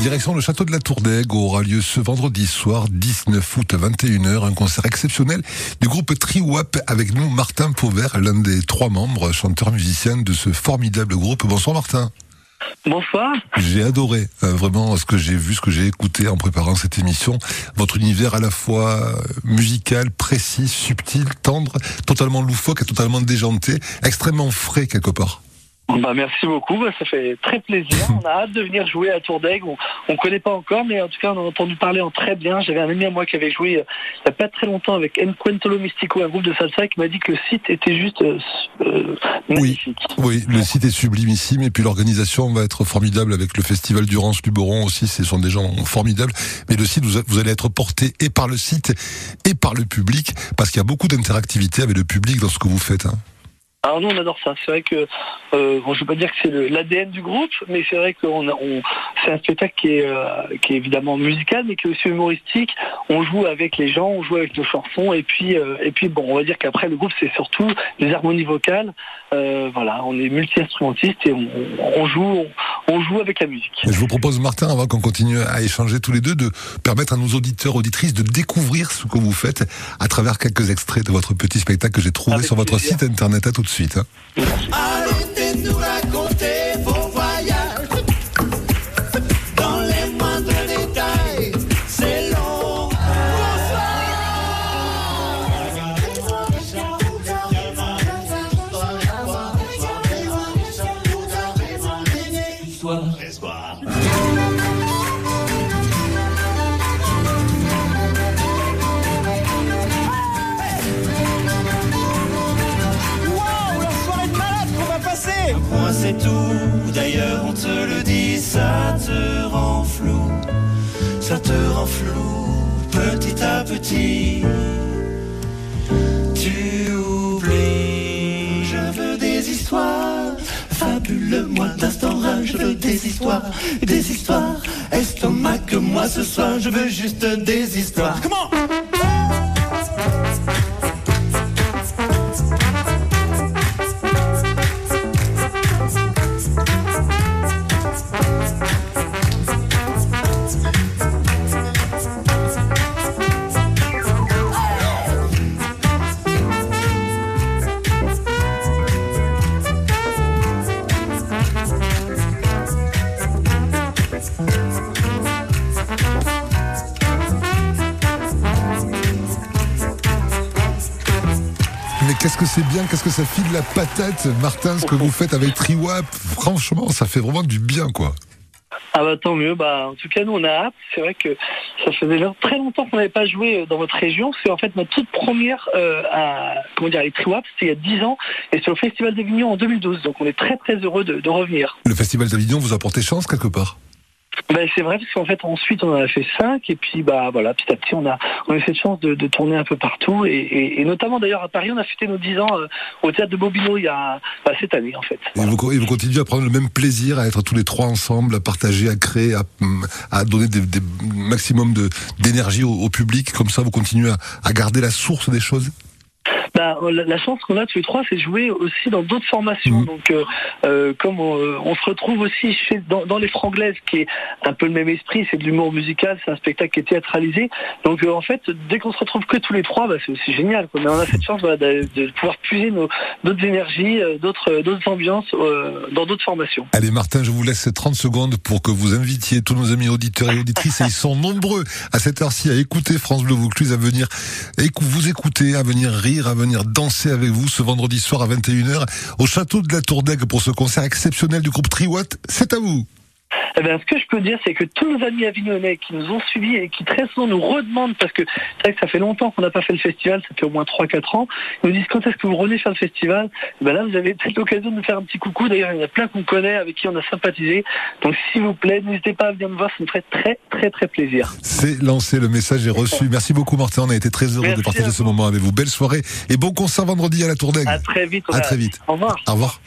Direction le château de la Tour d'Aigle aura lieu ce vendredi soir 19 août à 21h un concert exceptionnel du groupe Triwap avec nous Martin Pauvert, l'un des trois membres chanteur musicien de ce formidable groupe. Bonsoir Martin. Bonsoir. J'ai adoré euh, vraiment ce que j'ai vu, ce que j'ai écouté en préparant cette émission. Votre univers à la fois euh, musical, précis, subtil, tendre, totalement loufoque et totalement déjanté, extrêmement frais quelque part. Bah, merci beaucoup, bah, ça fait très plaisir. On a hâte de venir jouer à Tour d'Aigle. On ne connaît pas encore, mais en tout cas, on a entendu parler en très bien. J'avais un ami à moi qui avait joué euh, il n'y a pas très longtemps avec Encuentolo Mystico, un groupe de salsa, qui m'a dit que le site était juste euh, euh, magnifique. Oui, le site est sublimissime et puis l'organisation va être formidable avec le festival Durance Luberon aussi. Ce sont des gens formidables. Mais le site, vous, vous allez être porté et par le site et par le public parce qu'il y a beaucoup d'interactivité avec le public dans ce que vous faites. Hein. Alors nous on adore ça. C'est vrai que euh, bon, je veux pas dire que c'est l'ADN du groupe, mais c'est vrai que on, c'est un spectacle qui est, euh, qui est évidemment musical, mais qui est aussi humoristique. On joue avec les gens, on joue avec nos chansons, et puis euh, et puis bon, on va dire qu'après le groupe c'est surtout les harmonies vocales. Euh, voilà, on est multi-instrumentiste et on, on joue on, joue avec la musique. je vous propose Martin, avant qu'on continue à échanger tous les deux, de permettre à nos auditeurs auditrices de découvrir ce que vous faites à travers quelques extraits de votre petit spectacle que j'ai trouvé sur votre site internet. À tout de suite. Hein. Passer. Moi c'est tout, d'ailleurs on te le dit, ça te rend flou, ça te rend flou, petit à petit. Tu oublies, je veux des histoires, fabule-moi d'instant je veux des histoires, des histoires, estomac que moi ce soir, je veux juste des histoires. Comment Mais qu'est-ce que c'est bien, qu'est-ce que ça file la patate, Martin, ce que vous faites avec Triwap. Franchement, ça fait vraiment du bien, quoi. Ah bah tant mieux. Bah en tout cas nous on a hâte. C'est vrai que ça faisait très longtemps qu'on n'avait pas joué euh, dans votre région. C'est en fait notre toute première euh, à comment dire les Triwap, c'était il y a 10 ans et c'est au Festival d'Avignon en 2012. Donc on est très très heureux de, de revenir. Le Festival d'Avignon vous a porté chance, quelque part? Bah, c'est vrai parce qu'en fait ensuite on en a fait 5 et puis bah voilà petit à petit on a on a eu cette chance de, de tourner un peu partout et, et, et notamment d'ailleurs à Paris on a fêté nos 10 ans euh, au théâtre de Bobino il y a bah, cette année en fait. et vous, et vous continuez à prendre le même plaisir, à être tous les trois ensemble, à partager, à créer, à, à donner des, des maximum de d'énergie au, au public. Comme ça, vous continuez à, à garder la source des choses? Bah, la, la chance qu'on a tous les trois, c'est de jouer aussi dans d'autres formations. Mhm. Donc, euh, euh, comme on, euh, on se retrouve aussi chez, dans, dans les Franglaises, qui est un peu le même esprit, c'est de l'humour musical, c'est un spectacle qui est théâtralisé. Donc, euh, en fait, dès qu'on se retrouve que tous les trois, bah, c'est aussi génial. Quoi. Mais on a cette chance voilà, de, de pouvoir puiser d'autres énergies, euh, d'autres d'autres ambiances euh, dans d'autres formations. Allez, Martin, je vous laisse 30 secondes pour que vous invitiez tous nos amis auditeurs et auditrices, et ils sont nombreux à cette heure-ci à écouter France Bleu Vaucluse, à venir vous écouter, à venir rire, à venir danser avec vous ce vendredi soir à 21h au château de la Tour d'Aigle pour ce concert exceptionnel du groupe Triwatt. C'est à vous. Eh ben, ce que je peux dire, c'est que tous nos amis avignonnais qui nous ont suivis et qui très souvent nous redemandent, parce que c'est vrai que ça fait longtemps qu'on n'a pas fait le festival, ça fait au moins 3-4 ans, ils nous disent quand est-ce que vous revenez faire le festival? Eh ben Là, vous avez peut-être l'occasion de nous faire un petit coucou. D'ailleurs, il y en a plein qu'on connaît, avec qui on a sympathisé. Donc, s'il vous plaît, n'hésitez pas à venir me voir, ça me ferait très, très, très plaisir. C'est lancé, le message est reçu. Merci beaucoup Martin, on a été très heureux Merci de partager ce moment avec vous. Belle soirée et bon concert vendredi à la Tour d'Aigle. À très vite. À a- très vite. Au revoir. Au revoir.